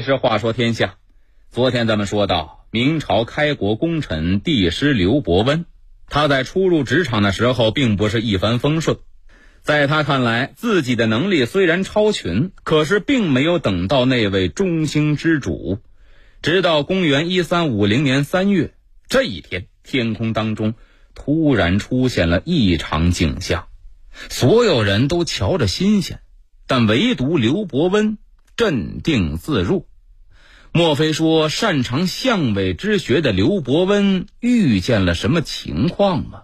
其实话说天下，昨天咱们说到明朝开国功臣帝师刘伯温，他在初入职场的时候并不是一帆风顺，在他看来，自己的能力虽然超群，可是并没有等到那位中兴之主。直到公元一三五零年三月这一天，天空当中突然出现了异常景象，所有人都瞧着新鲜，但唯独刘伯温镇定自若。莫非说擅长相位之学的刘伯温遇见了什么情况吗？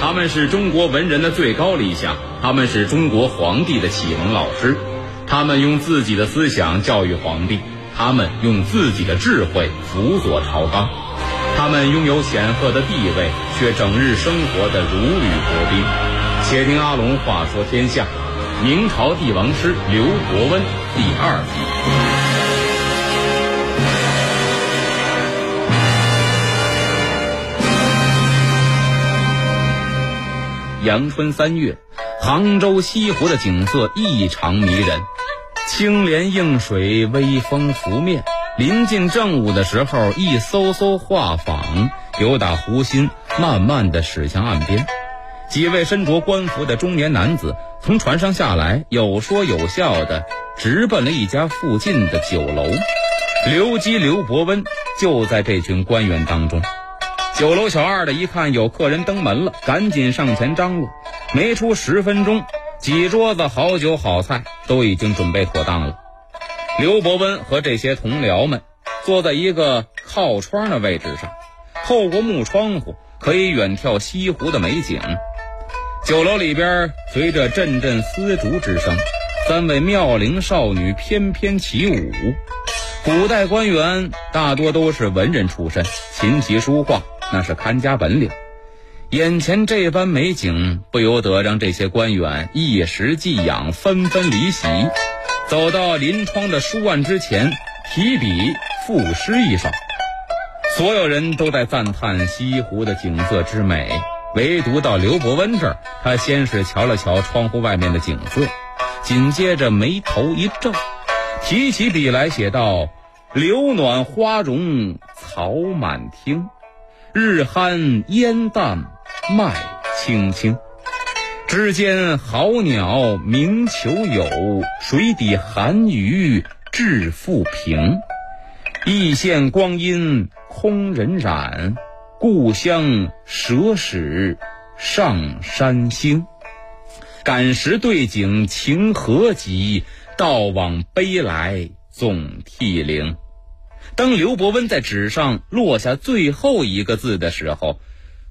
他们是中国文人的最高理想，他们是中国皇帝的启蒙老师，他们用自己的思想教育皇帝，他们用自己的智慧辅佐朝纲，他们拥有显赫的地位，却整日生活的如履薄冰。且听阿龙话说天下。明朝帝王师刘伯温第二集。阳春三月，杭州西湖的景色异常迷人，青莲映水，微风拂面。临近正午的时候，一艘艘画舫由打湖心慢慢的驶向岸边。几位身着官服的中年男子从船上下来，有说有笑的直奔了一家附近的酒楼。刘基、刘伯温就在这群官员当中。酒楼小二的一看有客人登门了，赶紧上前张罗。没出十分钟，几桌子好酒好菜都已经准备妥当了。刘伯温和这些同僚们坐在一个靠窗的位置上，透过木窗户可以远眺西湖的美景。酒楼里边随着阵阵丝竹之声，三位妙龄少女翩翩起舞。古代官员大多都是文人出身，琴棋书画那是看家本领。眼前这般美景，不由得让这些官员一时寄养，纷纷离席。走到临窗的书案之前，提笔赋诗一首。所有人都在赞叹西湖的景色之美。唯独到刘伯温这儿，他先是瞧了瞧窗户外面的景色，紧接着眉头一皱，提起笔来写道：“柳暖花容草满庭，日酣烟淡麦青青。枝间好鸟鸣求友，水底寒鱼至复平。一线光阴空荏苒。”故乡舍使上山星，感时对景情何急？道往悲来总涕零。当刘伯温在纸上落下最后一个字的时候，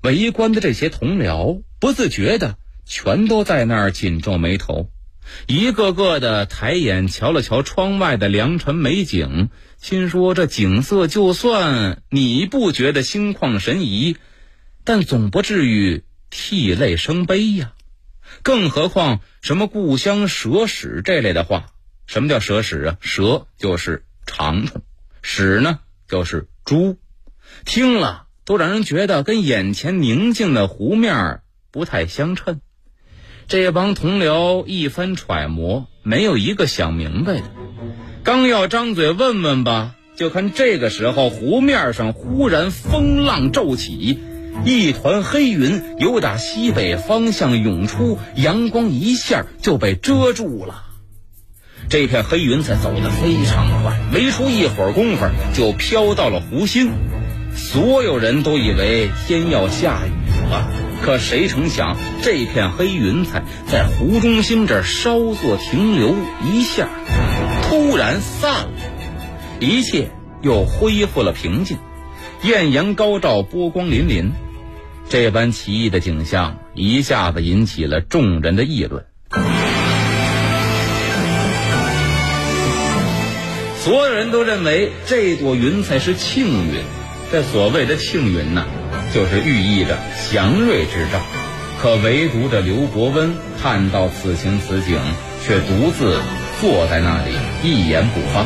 围观的这些同僚不自觉的全都在那儿紧皱眉头。一个个的抬眼瞧了瞧窗外的良辰美景，心说：“这景色就算你不觉得心旷神怡，但总不至于涕泪生悲呀。更何况什么故乡蛇屎这类的话，什么叫蛇屎啊？蛇就是长虫，屎呢就是猪，听了都让人觉得跟眼前宁静的湖面不太相称。”这帮同僚一番揣摩，没有一个想明白的。刚要张嘴问问吧，就看这个时候湖面上忽然风浪骤起，一团黑云由打西北方向涌出，阳光一下就被遮住了。这片黑云才走得非常快，没出一会儿功夫就飘到了湖心，所有人都以为天要下雨了。可谁成想，这片黑云彩在湖中心这儿稍作停留一下，突然散了，一切又恢复了平静。艳阳高照，波光粼粼，这般奇异的景象一下子引起了众人的议论。所有人都认为这朵云彩是庆云，这所谓的庆云呢。就是寓意着祥瑞之兆，可唯独这刘伯温看到此情此景，却独自坐在那里一言不发。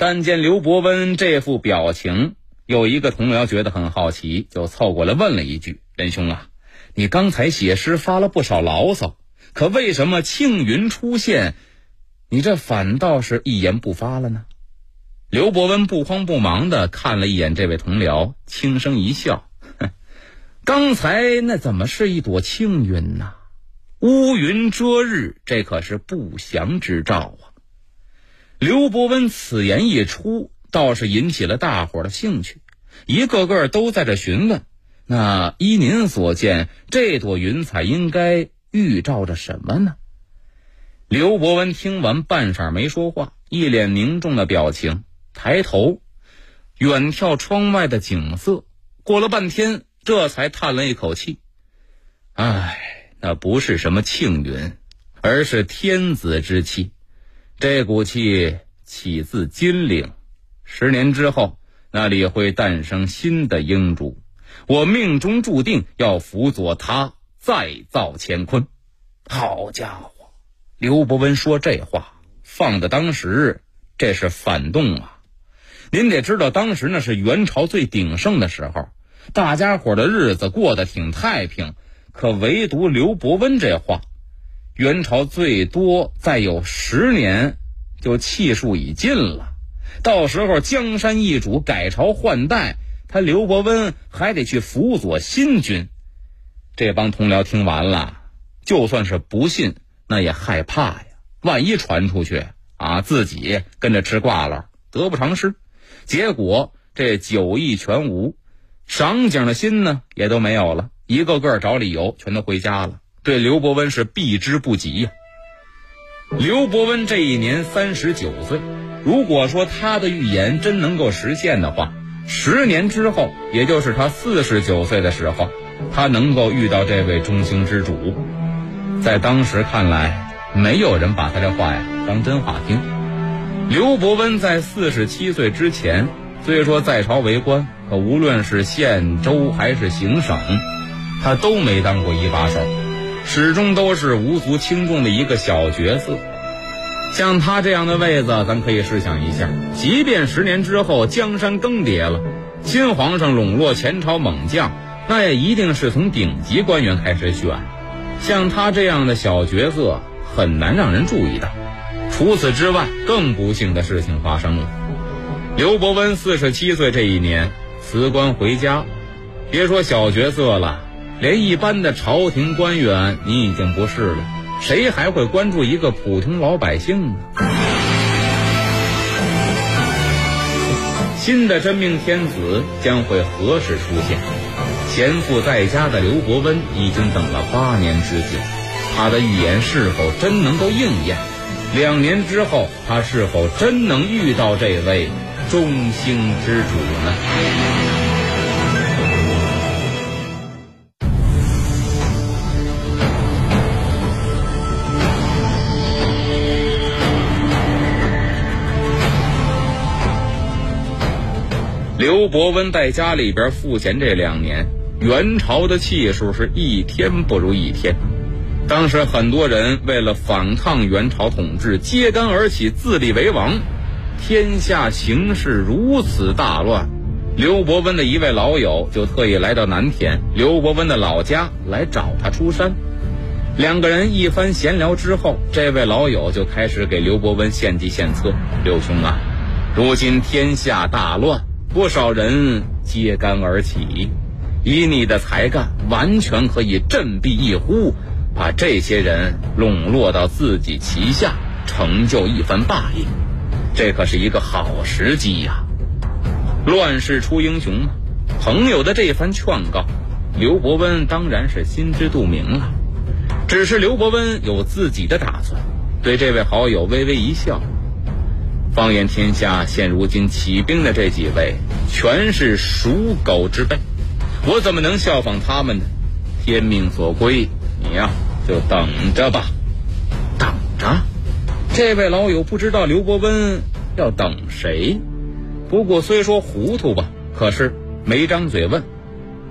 但见刘伯温这副表情，有一个同僚觉得很好奇，就凑过来问了一句：“仁兄啊，你刚才写诗发了不少牢骚，可为什么庆云出现，你这反倒是一言不发了呢？”刘伯温不慌不忙的看了一眼这位同僚，轻声一笑：“刚才那怎么是一朵青云呢？乌云遮日，这可是不祥之兆啊！”刘伯温此言一出，倒是引起了大伙的兴趣。一个个都在这询问：“那依您所见，这朵云彩应该预兆着什么呢？”刘伯温听完半晌没说话，一脸凝重的表情，抬头远眺窗外的景色，过了半天，这才叹了一口气：“唉，那不是什么庆云，而是天子之气。这股气起自金陵，十年之后。”那里会诞生新的英主，我命中注定要辅佐他再造乾坤。好家伙，刘伯温说这话放在当时，这是反动啊！您得知道，当时那是元朝最鼎盛的时候，大家伙的日子过得挺太平，可唯独刘伯温这话，元朝最多再有十年，就气数已尽了。到时候江山易主，改朝换代，他刘伯温还得去辅佐新君。这帮同僚听完了，就算是不信，那也害怕呀。万一传出去啊，自己跟着吃挂了，得不偿失。结果这酒意全无，赏景的心呢也都没有了，一个个找理由，全都回家了。对刘伯温是避之不及呀。刘伯温这一年三十九岁。如果说他的预言真能够实现的话，十年之后，也就是他四十九岁的时候，他能够遇到这位中兴之主。在当时看来，没有人把他这话呀当真话听。刘伯温在四十七岁之前，虽说在朝为官，可无论是县州还是行省，他都没当过一把手，始终都是无足轻重的一个小角色。像他这样的位子，咱可以试想一下，即便十年之后江山更迭了，新皇上笼络前朝猛将，那也一定是从顶级官员开始选。像他这样的小角色，很难让人注意到。除此之外，更不幸的事情发生了。刘伯温四十七岁这一年辞官回家，别说小角色了，连一般的朝廷官员，你已经不是了。谁还会关注一个普通老百姓呢？新的真命天子将会何时出现？闲赋在家的刘伯温已经等了八年之久，他的预言是否真能够应验？两年之后，他是否真能遇到这位中兴之主呢？刘伯温在家里边赋闲这两年，元朝的气数是一天不如一天。当时很多人为了反抗元朝统治，揭竿而起，自立为王。天下形势如此大乱，刘伯温的一位老友就特意来到南田刘伯温的老家来找他出山。两个人一番闲聊之后，这位老友就开始给刘伯温献计献策：“刘兄啊，如今天下大乱。”不少人揭竿而起，以你的才干，完全可以振臂一呼，把这些人笼络到自己旗下，成就一番霸业。这可是一个好时机呀！乱世出英雄嘛。朋友的这番劝告，刘伯温当然是心知肚明了。只是刘伯温有自己的打算，对这位好友微微一笑。放眼天下，现如今起兵的这几位，全是属狗之辈，我怎么能效仿他们呢？天命所归，你呀就等着吧，等着。这位老友不知道刘伯温要等谁，不过虽说糊涂吧，可是没张嘴问，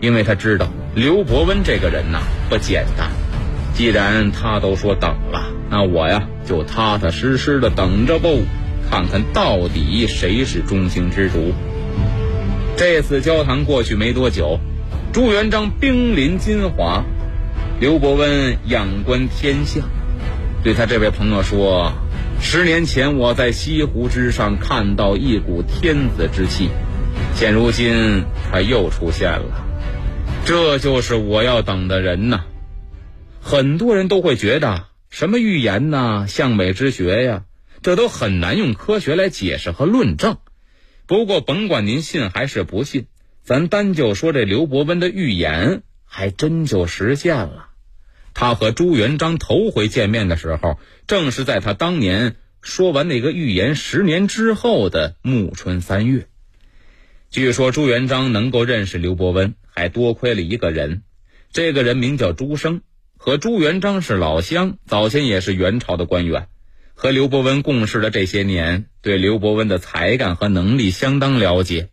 因为他知道刘伯温这个人呐不简单。既然他都说等了，那我呀就踏踏实实的等着不。看看到底谁是中兴之主？这次交谈过去没多久，朱元璋兵临金华，刘伯温仰观天象，对他这位朋友说：“十年前我在西湖之上看到一股天子之气，现如今他又出现了，这就是我要等的人呐。”很多人都会觉得，什么预言呐、相美之学呀，这都很难用科学来解释和论证。不过，甭管您信还是不信，咱单就说这刘伯温的预言，还真就实现了。他和朱元璋头回见面的时候，正是在他当年说完那个预言十年之后的暮春三月。据说朱元璋能够认识刘伯温，还多亏了一个人，这个人名叫朱生，和朱元璋是老乡，早先也是元朝的官员。和刘伯温共事的这些年，对刘伯温的才干和能力相当了解。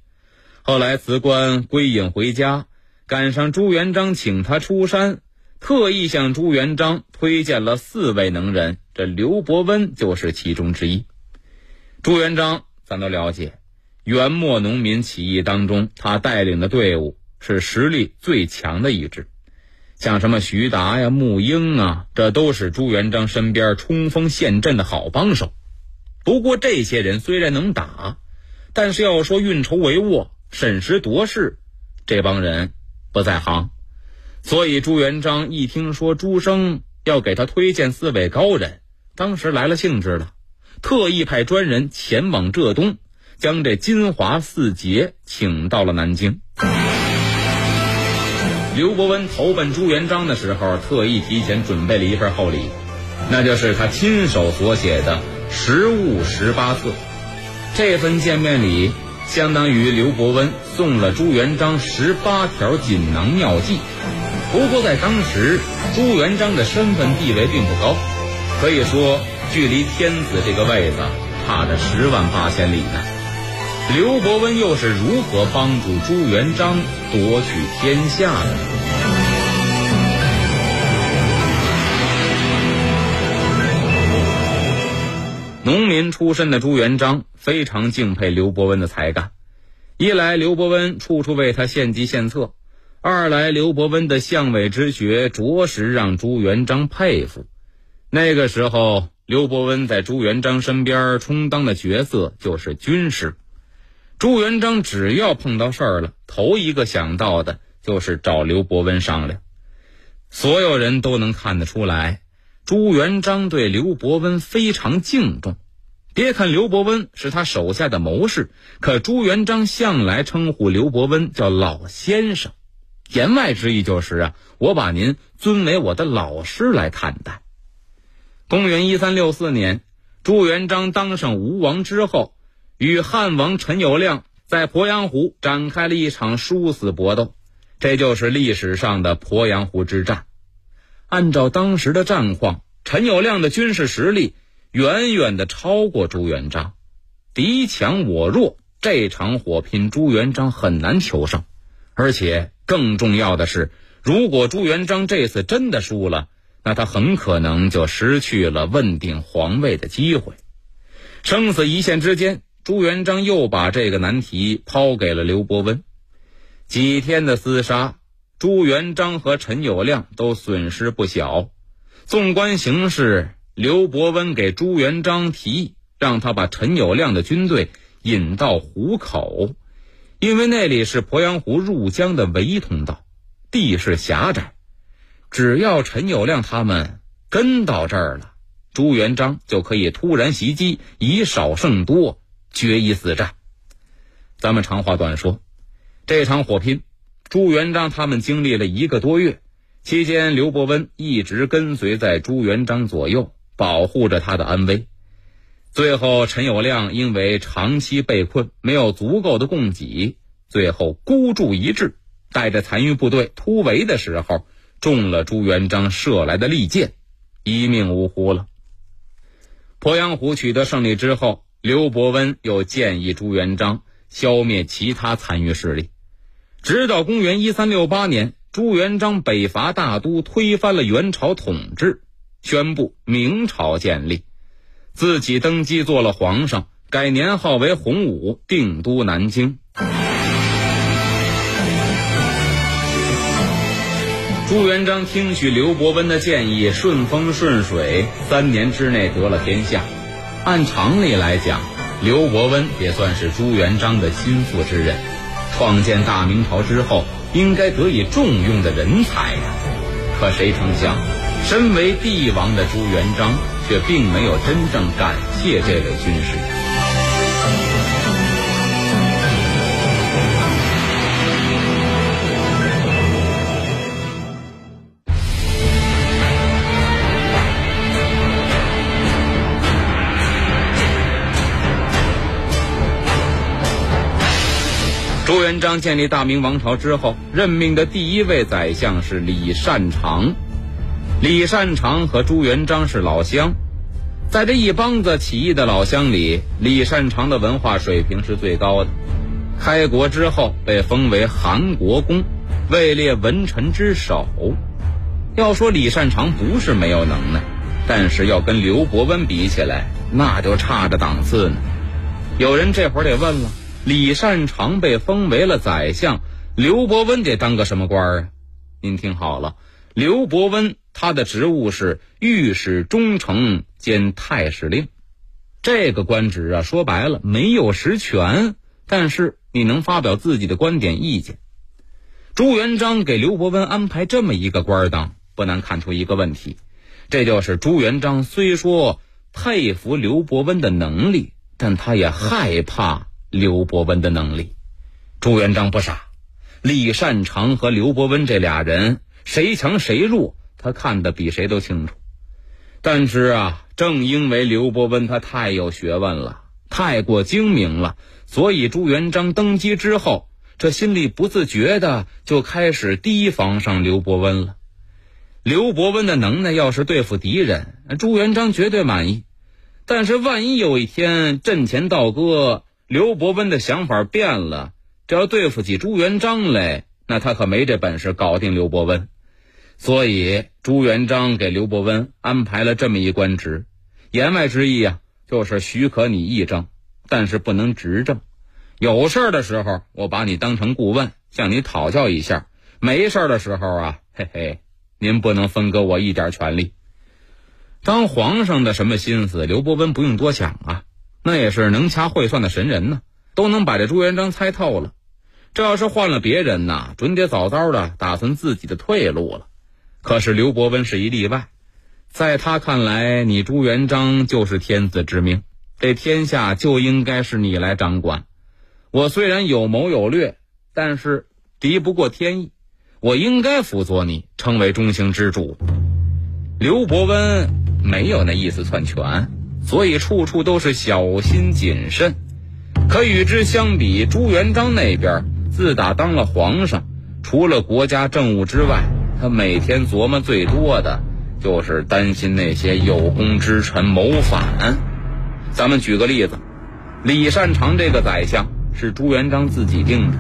后来辞官归隐回家，赶上朱元璋请他出山，特意向朱元璋推荐了四位能人，这刘伯温就是其中之一。朱元璋咱都了解，元末农民起义当中，他带领的队伍是实力最强的一支。像什么徐达呀、穆英啊，这都是朱元璋身边冲锋陷阵的好帮手。不过这些人虽然能打，但是要说运筹帷幄、审时度势，这帮人不在行。所以朱元璋一听说朱生要给他推荐四位高人，当时来了兴致了，特意派专人前往浙东，将这金华四杰请到了南京。刘伯温投奔朱元璋的时候，特意提前准备了一份厚礼，那就是他亲手所写的《实物十八册》。这份见面礼相当于刘伯温送了朱元璋十八条锦囊妙计。不过在当时，朱元璋的身份地位并不高，可以说距离天子这个位子差着十万八千里呢。刘伯温又是如何帮助朱元璋夺取天下的呢？农民出身的朱元璋非常敬佩刘伯温的才干，一来刘伯温处处为他献计献策，二来刘伯温的相伪之学着实让朱元璋佩服。那个时候，刘伯温在朱元璋身边充当的角色就是军师。朱元璋只要碰到事儿了，头一个想到的就是找刘伯温商量。所有人都能看得出来，朱元璋对刘伯温非常敬重。别看刘伯温是他手下的谋士，可朱元璋向来称呼刘伯温叫老先生，言外之意就是啊，我把您尊为我的老师来看待。公元一三六四年，朱元璋当上吴王之后。与汉王陈友谅在鄱阳湖展开了一场殊死搏斗，这就是历史上的鄱阳湖之战。按照当时的战况，陈友谅的军事实力远远的超过朱元璋，敌强我弱，这场火拼朱元璋很难求胜。而且更重要的是，如果朱元璋这次真的输了，那他很可能就失去了问鼎皇位的机会。生死一线之间。朱元璋又把这个难题抛给了刘伯温。几天的厮杀，朱元璋和陈友谅都损失不小。纵观形势，刘伯温给朱元璋提议，让他把陈友谅的军队引到湖口，因为那里是鄱阳湖入江的唯一通道，地势狭窄。只要陈友谅他们跟到这儿了，朱元璋就可以突然袭击，以少胜多。决一死战。咱们长话短说，这场火拼，朱元璋他们经历了一个多月，期间刘伯温一直跟随在朱元璋左右，保护着他的安危。最后，陈友谅因为长期被困，没有足够的供给，最后孤注一掷，带着残余部队突围的时候，中了朱元璋射来的利箭，一命呜呼了。鄱阳湖取得胜利之后。刘伯温又建议朱元璋消灭其他残余势力，直到公元一三六八年，朱元璋北伐大都，推翻了元朝统治，宣布明朝建立，自己登基做了皇上，改年号为洪武，定都南京。朱元璋听取刘伯温的建议，顺风顺水，三年之内得了天下。按常理来讲，刘伯温也算是朱元璋的心腹之人，创建大明朝之后应该得以重用的人才呀。可谁曾想，身为帝王的朱元璋却并没有真正感谢这位军师。朱元璋建立大明王朝之后，任命的第一位宰相是李善长。李善长和朱元璋是老乡，在这一帮子起义的老乡里，李善长的文化水平是最高的。开国之后被封为韩国公，位列文臣之首。要说李善长不是没有能耐，但是要跟刘伯温比起来，那就差着档次呢。有人这会儿得问了。李善长被封为了宰相，刘伯温得当个什么官儿啊？您听好了，刘伯温他的职务是御史中丞兼太史令，这个官职啊，说白了没有实权，但是你能发表自己的观点意见。朱元璋给刘伯温安排这么一个官当，不难看出一个问题，这就是朱元璋虽说佩服刘伯温的能力，但他也害怕。刘伯温的能力，朱元璋不傻，李善长和刘伯温这俩人谁强谁弱，他看得比谁都清楚。但是啊，正因为刘伯温他太有学问了，太过精明了，所以朱元璋登基之后，这心里不自觉的就开始提防上刘伯温了。刘伯温的能耐要是对付敌人，朱元璋绝对满意。但是万一有一天阵前倒戈，刘伯温的想法变了，这要对付起朱元璋来，那他可没这本事搞定刘伯温。所以朱元璋给刘伯温安排了这么一官职，言外之意啊，就是许可你议政，但是不能执政。有事儿的时候，我把你当成顾问，向你讨教一下；没事儿的时候啊，嘿嘿，您不能分割我一点权利。当皇上的什么心思，刘伯温不用多想啊。那也是能掐会算的神人呢，都能把这朱元璋猜透了。这要是换了别人呐，准得早早的打算自己的退路了。可是刘伯温是一例外，在他看来，你朱元璋就是天子之命，这天下就应该是你来掌管。我虽然有谋有略，但是敌不过天意，我应该辅佐你，成为中兴之主。刘伯温没有那意思篡权。所以处处都是小心谨慎，可与之相比，朱元璋那边自打当了皇上，除了国家政务之外，他每天琢磨最多的就是担心那些有功之臣谋反。咱们举个例子，李善长这个宰相是朱元璋自己定的，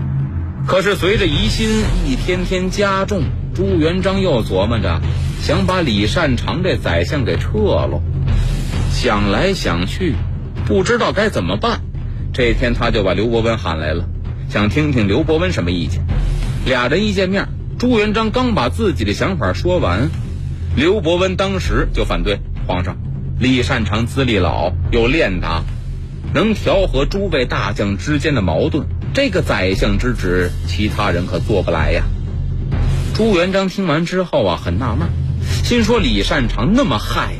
可是随着疑心一天天加重，朱元璋又琢磨着想把李善长这宰相给撤了。想来想去，不知道该怎么办。这天，他就把刘伯温喊来了，想听听刘伯温什么意见。俩人一见面，朱元璋刚把自己的想法说完，刘伯温当时就反对：“皇上，李善长资历老，又练达，能调和诸位大将之间的矛盾。这个宰相之职，其他人可做不来呀。”朱元璋听完之后啊，很纳闷，心说：“李善长那么害。”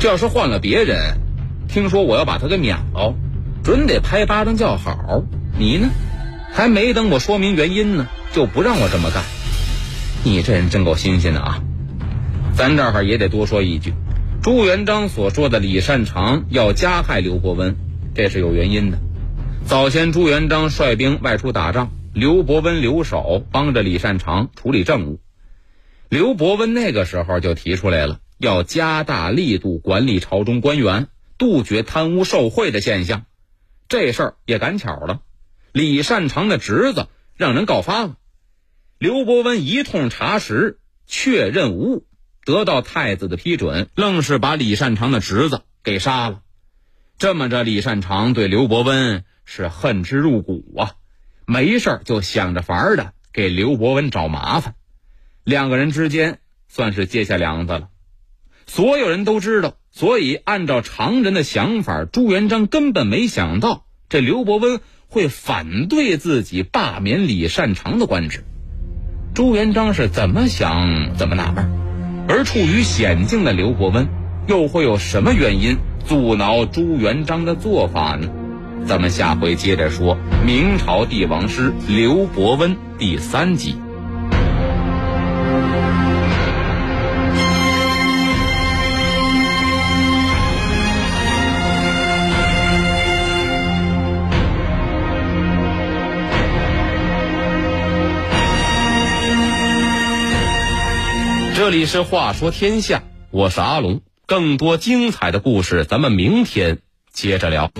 这要是换了别人，听说我要把他给免了，准得拍巴掌叫好。你呢，还没等我说明原因呢，就不让我这么干。你这人真够新鲜的啊！咱这儿也得多说一句，朱元璋所说的李善长要加害刘伯温，这是有原因的。早先朱元璋率兵外出打仗，刘伯温留守帮着李善长处理政务。刘伯温那个时候就提出来了。要加大力度管理朝中官员，杜绝贪污受贿的现象。这事儿也赶巧了，李善长的侄子让人告发了。刘伯温一通查实，确认无误，得到太子的批准，愣是把李善长的侄子给杀了。这么着，李善长对刘伯温是恨之入骨啊，没事就想着法儿的给刘伯温找麻烦。两个人之间算是结下梁子了。所有人都知道，所以按照常人的想法，朱元璋根本没想到这刘伯温会反对自己罢免李善长的官职。朱元璋是怎么想怎么纳闷，而处于险境的刘伯温又会有什么原因阻挠朱元璋的做法呢？咱们下回接着说明朝帝王师刘伯温第三集。这里是《话说天下》，我是阿龙。更多精彩的故事，咱们明天接着聊。